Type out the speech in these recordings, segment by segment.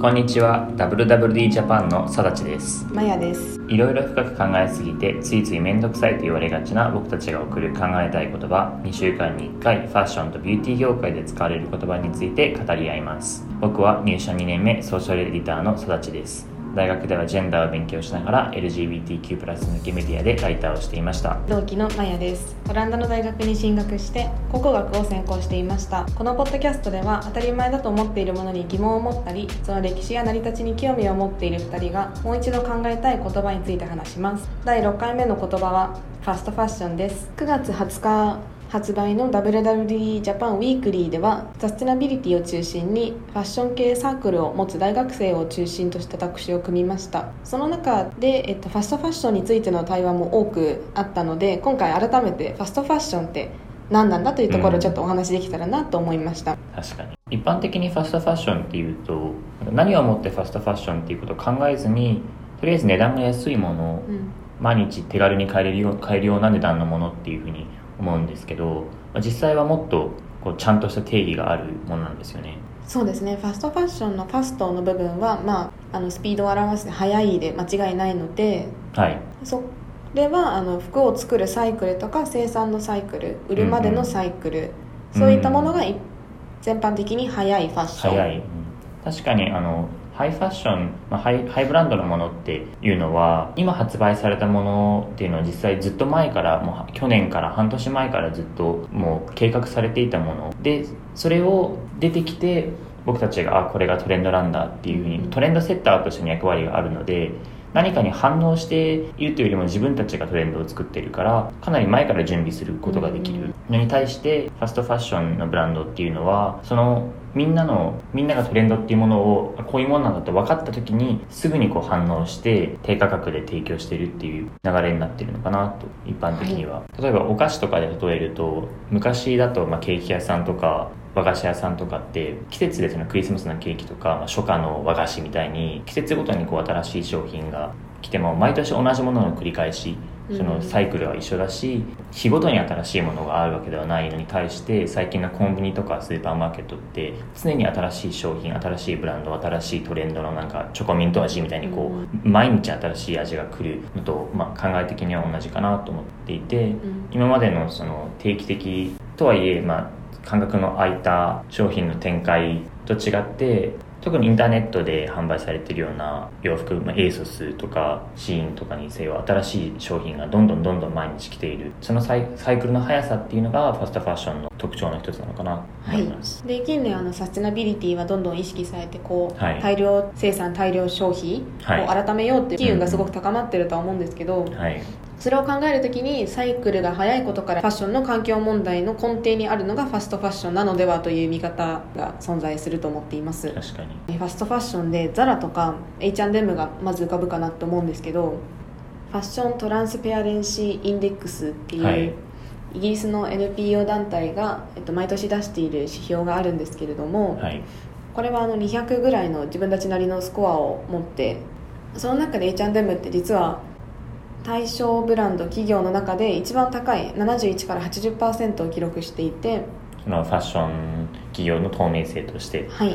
こんにちは。WWD ジャパンのさだちです。マヤです。いろいろ深く考えすぎてついつい面倒くさいと言われがちな僕たちが送る考えたい言葉。2週間に1回ファッションとビューティー業界で使われる言葉について語り合います。僕は入社2年目ソーシャルエディターのさだちです大学ではジェンダーを勉強しながら LGBTQ+ 向けメディアでライターをしていました。同期のマヤです。オランダの大学に進学して考古学を専攻していました。このポッドキャストでは当たり前だと思っているものに疑問を持ったりその歴史や成り立ちに興味を持っている2人がもう一度考えたい言葉について話します。第6回目の言葉はファストファッションです。9月20日発売の WWD ジャパンウィークリーではサステナビリティを中心にファッション系サークルを持つ大学生を中心とした特集を組みました。その中で、えっと、ファストファッションについての対話も多くあったので今回改めてファストファッションって何なんだというところをちょっとお話できたらなと思いました、確かに。一般的にファストファッションっていうと何をもってファストファッションっていうことを考えずにとりあえず値段が安いものをうん。毎日手軽に買えるよう買えるような値段のものっていうふうに思うんですけどまあ実際はもっとこうちゃんとした定義があるものなんですよね。そうですね。ファストファッションのファストの部分は、まあ、あのスピードを表して速いで間違いないのではい。それはあの服を作るサイクルとか生産のサイクル売るまでのサイクル、うんそういったものがい全般的に速いファッション。確かにあのハイファッション、まあ、ハイハイブランドのものっていうのは今発売されたものっていうのは実際ずっと前からもう去年から半年前からずっともう計画されていたもの。でそれを出てきて僕たちがあこれがトレンドなんだっていうふうにトレンドセッターとしての役割があるので何かに反応しているというよりも自分たちがトレンドを作っているからかなり前から準備することができる。のに対してファストファッションのブランドっていうのはそのみんなのみんながトレンドっていうものをこういうものなんだと分かった時にすぐにこう反応して低価格で提供しているっていう流れになってるのかなと一般的には、例えばお菓子とかで例えると昔だとまあケーキ屋さんとか和菓子屋さんとかって季節でそのクリスマスのケーキとか、まあ、初夏の和菓子みたいに季節ごとにこう新しい商品が来ても毎年同じものの繰り返しそのサイクルは一緒だし日ごとに新しいものがあるわけではないのに対して最近のコンビニとかスーパーマーケットって常に新しい商品新しいブランド新しいトレンドのなんかチョコミント味みたいにこう毎日新しい味が来るのと、まあ、考え的には同じかなと思っていてうん。今までのその定期的とはいえ、まあ、感覚の空いた商品の展開と違って特にインターネットで販売されているような洋服、まあ、エーソスとかシーンとかにせよ新しい商品がどんどんどんどん毎日来ている。そのサイサイクルの速さっていうのがファストファッションの特徴の一つなのかな。とはい。思います、、で近年あのサステナビリティはどんどん意識されてこう、はい。大量生産大量消費はい。を改めようっていう機運がすごく高まってるとは思うんですけど、はいそれを考えるときにサイクルが速いことからファッションの環境問題の根底にあるのがファストファッションなのではという見方が存在すると思っています。確かに。ファストファッションでザラとか H&M がまず浮かぶかなと思うんですけどファッショントランスペアレンシーインデックスっていう、はい。イギリスの NPO 団体が、えっと、毎年出している指標があるんですけれども、はい。これはあの200ぐらいの自分たちなりのスコアを持ってその中で H&M って実は対象ブランド企業の中で一番高い71から80%を記録していてそのファッション企業の透明性として。はい。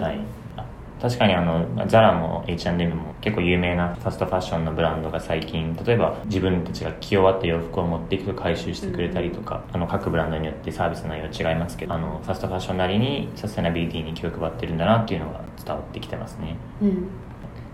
あ確かにあのザラも H&M も結構有名なファストファッションのブランドが最近例えば自分たちが着終わった洋服を持っていくと回収してくれたりとか、あの各ブランドによってサービス内容は違いますけどあのファストファッションなりにサステナビリティに気を配ってるんだなっていうのが伝わってきてますね。うん。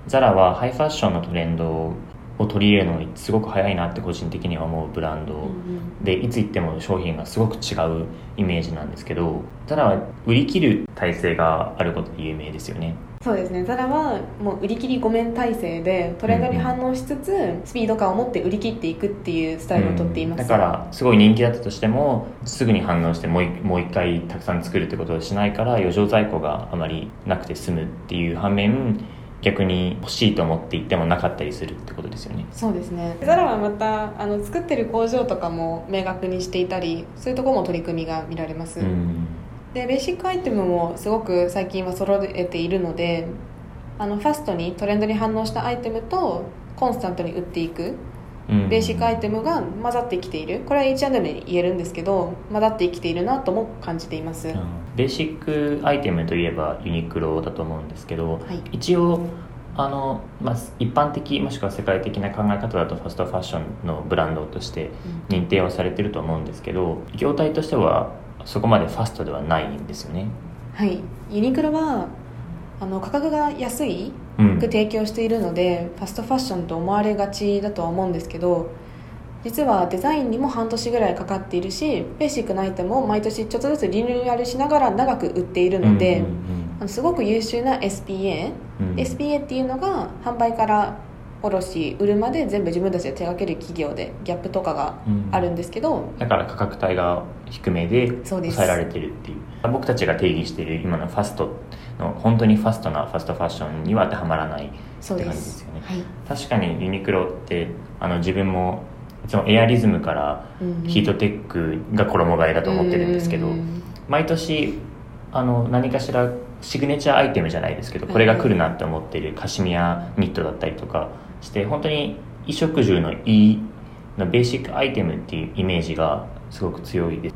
ザラはハイファッションのトレンドを取り入れるのにすごく早いなって個人的には思うブランド、うんでいつ行っても商品がすごく違うイメージなんですけどただ売り切る体制があることで有名ですよね。そうですね。ザラはもう売り切り5面体制でトレンドに反応しつつスピード感を持って売り切っていくっていうスタイルをとっています、うん。だからすごい人気だったとしてもすぐに反応してもう一もう一回たくさん作るってことをしないから余剰在庫があまりなくて済むっていう反面逆に欲しいと思って行ってもなかったりするってことですよね。そうですね。ザラはまたあの作ってる工場とかも明確にしていたりそういうところも取り組みが見られます、うん。でベーシックアイテムもすごく最近は揃えているのであのファストにトレンドに反応したアイテムとコンスタントに売っていく。うんベーシックアイテムが混ざってきている。これは H&M に言えるんですけど混ざってきているなとも感じています、うん。ベーシックアイテムといえばユニクロだと思うんですけど、はい。一応あの、まあ、一般的もしくは世界的な考え方だとファストファッションのブランドとして認定はされてると思うんですけど業態としてはそこまでファストではないんですよね。はい。ユニクロはあの価格が安いうんく提供しているのでファストファッションと思われがちだとは思うんですけど実はデザインにも半年ぐらいかかっているしベーシックなアイテムを毎年ちょっとずつリニューアルしながら長く売っているので、うんあのすごく優秀な SPA、うん。うん SPA っていうのが販売から卸売るまで全部自分たちで手掛ける企業でギャップとかがあるんですけど、だから価格帯が低めで抑えられてるっていう。僕たちが定義している今のファストの本当にファストなファストファッションには当てはまらないって感じですよね。す。はい。確かにユニクロってあの自分もいつもエアリズムからうんうん。ヒートテックが衣替えだと思ってるんですけどうん。毎年あの何かしらシグネチャーアイテムじゃないですけどこれが来るなって思ってるカシミヤニットだったりとかして本当に衣食住のいいのベーシックアイテムっていうイメージがすごく強いです。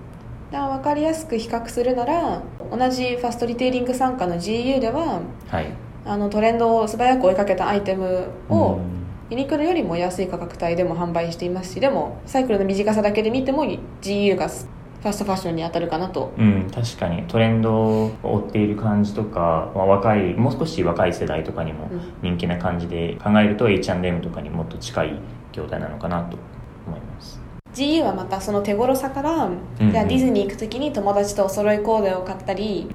だから分かりやすく比較するなら同じファストリテイリング参加の GU でははい。あのトレンドを素早く追いかけたアイテムをうん。ユニクロよりも安い価格帯でも販売していますしでもサイクルの短さだけで見ても GU がファストファッションに当たるかなと。うん、確かに。トレンドを追っている感じとか、まあ、若いもう少し若い世代とかにもうん。人気な感じで考えると H&M とかにもっと近い業態なのかなと思います。GU はまたその手頃さから、うんじゃあディズニー行く時に友達とお揃いコーデを買ったり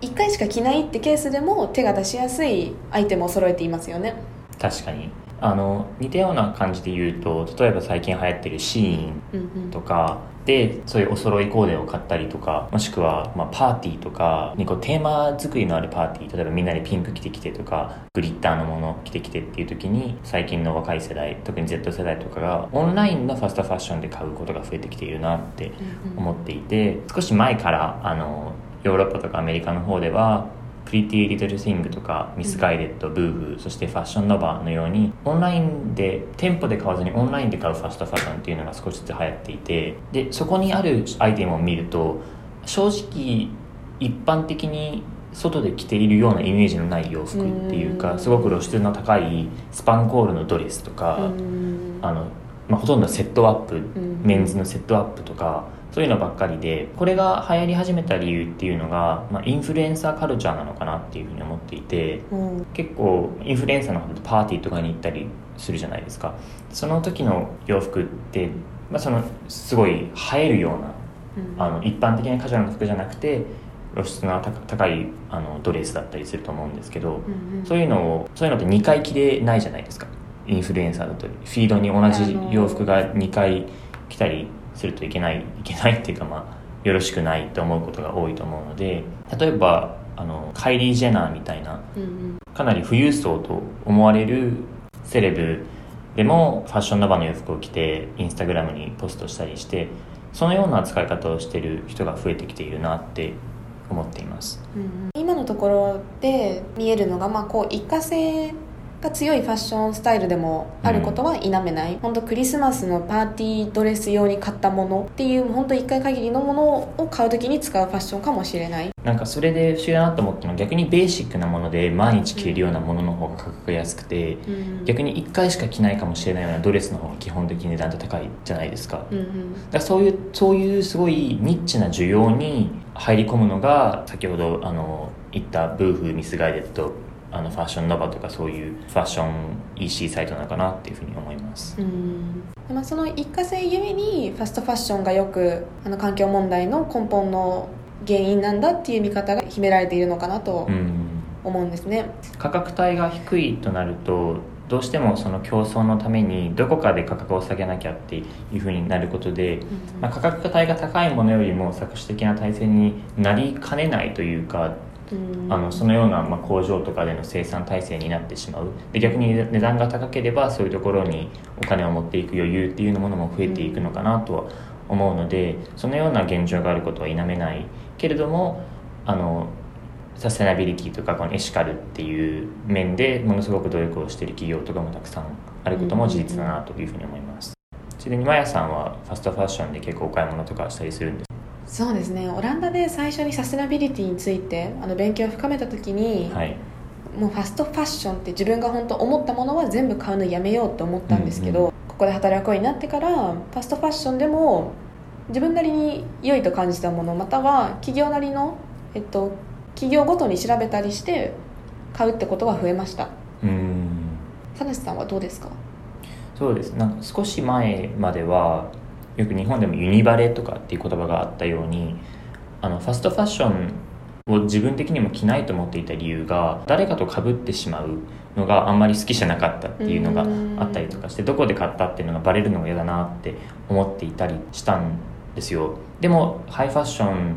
1回しか着ないってケースでも手が出しやすいアイテムを揃えていますよね。確かに。あの似たような感じで言うと例えば最近流行ってるシーンうんうん。とかでそういうお揃いコーデを買ったりとかもしくは、ま、パーティーとかにこうテーマ作りのあるパーティー例えばみんなでピンク着てきてとかグリッターのもの着てきてっていう時に最近の若い世代特に Z 世代とかがオンラインのファストファッションで買うことが増えてきているなって思っていて少し前からあのヨーロッパとかアメリカの方ではプリティ・リトル・シングとかミスガイデッド、ブーフそしてファッション・ノバのようにオンラインで店舗で買わずにオンラインで買うファストファッションっていうのが少しずつ流行っていてでそこにあるアイテムを見ると正直一般的に外で着ているようなイメージのない洋服っていううん。かすごく露出の高いスパンコールのドレスとか、うん。あのまあ、ほとんどセットアップ、ん。メンズのセットアップとかそういうのばっかりでこれが流行り始めた理由っていうのが、まあ、インフルエンサーカルチャーなのかなっていうふうに思っていてうん。結構インフルエンサーの方とパーティーとかに行ったりするじゃないですか。その時の洋服って、まあ、そのすごい映えるようなあの一般的なカジュアルな服じゃなくて露出の高高いあのドレスだったりすると思うんですけど、うんうん。そういうのをそういうのって2回着れないじゃないですかインフルエンサーだとフィードに同じ洋服が2回着たりするといけないいけないっていうかまあよろしくないと思うことが多いと思うので例えばあのカイリー・ジェナーみたいなかなり富裕層と思われるセレブでもファッションノバーの洋服を着てインスタグラムにポストしたりしてそのような使い方をしてる人が増えてきているなって思っています。うんうん。今のところで見えるのが、まあ、こう一過性が強いファッションスタイルでもあることは否めない、本当クリスマスのパーティードレス用に買ったものっていう本当一回限りのものを買う時に使うファッションかもしれない。なんかそれで不思議だなと思ったのは逆にベーシックなもので毎日着れるようなものの方が価格が安くて、逆に1回しか着ないかもしれないようなドレスの方が基本的に値段って高いじゃないですか,、うんうん。だからそういうそういうすごいニッチな需要に入り込むのが先ほどあの言ったブーフミスガイデッドあのファッションノバとかそういうファッション EC サイトなのかなっていうふうに思います。うん。でまあ、その一過性ゆえにファストファッションがよくあの環境問題の根本の原因なんだっていう見方が秘められているのかなとうん。思うんですね、価格帯が低いとなるとどうしてもその競争のためにどこかで価格を下げなきゃっていうふうになることで、まあ、価格帯が高いものよりも搾取的な体制になりかねないというかうんあのそのようなまあ工場とかでの生産体制になってしまう。で逆に値段が高ければそういうところにお金を持っていく余裕っていうものも増えていくのかなとは思うのでそのような現状があることは否めないけれどもあのサステナビリティとかこのエシカルっていう面でものすごく努力をしている企業とかもたくさんあることも事実だなというふうに思います。ちなみにまやさんはファストファッションで結構お買い物とかしたりするんですそうですね。オランダで最初にサステナビリティについてあの勉強を深めた時に、はい。もうファストファッションって自分が本当思ったものは全部買うのやめようと思ったんですけど、うん。うここで働くようになってからファストファッションでも自分なりに良いと感じたものまたは企業なりの、えっと、企業ごとに調べたりして買うってことが増えました。うーん田無さんはどうですか？そうです。なんか少し前まではよく日本でもユニバレとかっていう言葉があったようにあのファストファッションを自分的にも着ないと思っていた理由が誰かと被ってしまうのがあんまり好きじゃなかったっていうのがあったりとかしてどこで買ったっていうのがバレるのが嫌だなって思っていたりしたんですよ。でもハイファッション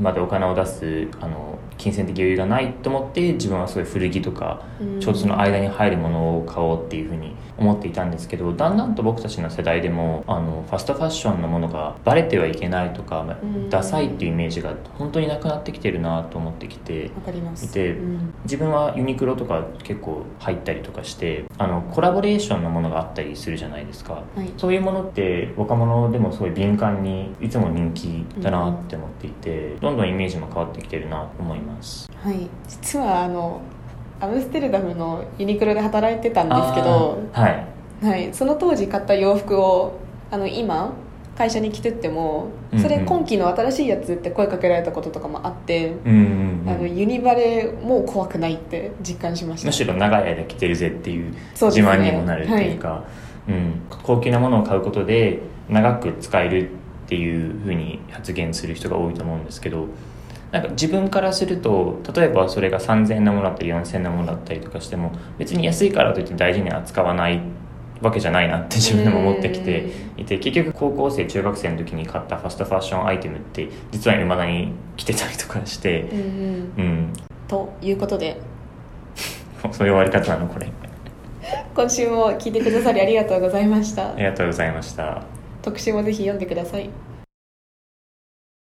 までお金を出すあの金銭的余裕がないと思って自分はすごい古着とかちょうどその間に入るものを買おうっていうふうに思っていたんですけどだんだんと僕たちの世代でもあのファストファッションのものがバレてはいけないとか、ダサいっていうイメージが本当になくなってきてるなと思ってきていてうん。自分はユニクロとか結構入ったりとかしてあのコラボレーションのものがあったりするじゃないですか。はい。そういうものって若者でもすごい敏感にいつも人気だなって思っていて、どんどんイメージも変わってきてるなと思います。はい、実はあのアムステルダムのユニクロで働いてたんですけど、はい。はい、その当時買った洋服をあの今会社に着てってもそれ今期の新しいやつって声かけられたこととかもあって、うんうんうん。あのユニバレもう怖くないって実感しました。むしろ長い間着てるぜっていう自慢にもなるっていうか。うん、高級なものを買うことで長く使えるっていうふうに発言する人が多いと思うんですけどなんか自分からすると例えばそれが3000円のものだったり4000円のものだったりとかしても別に安いからといって大事に扱わないわけじゃないなって自分でも思ってきていて結局高校生中学生の時に買ったファストファッションアイテムって実は未だに着てたりとかしてうんうん。うん。ということで。そういう終わり方なのこれ。今週も聞いてくださりありがとうございました。ありがとうございました特集もぜひ読んでください。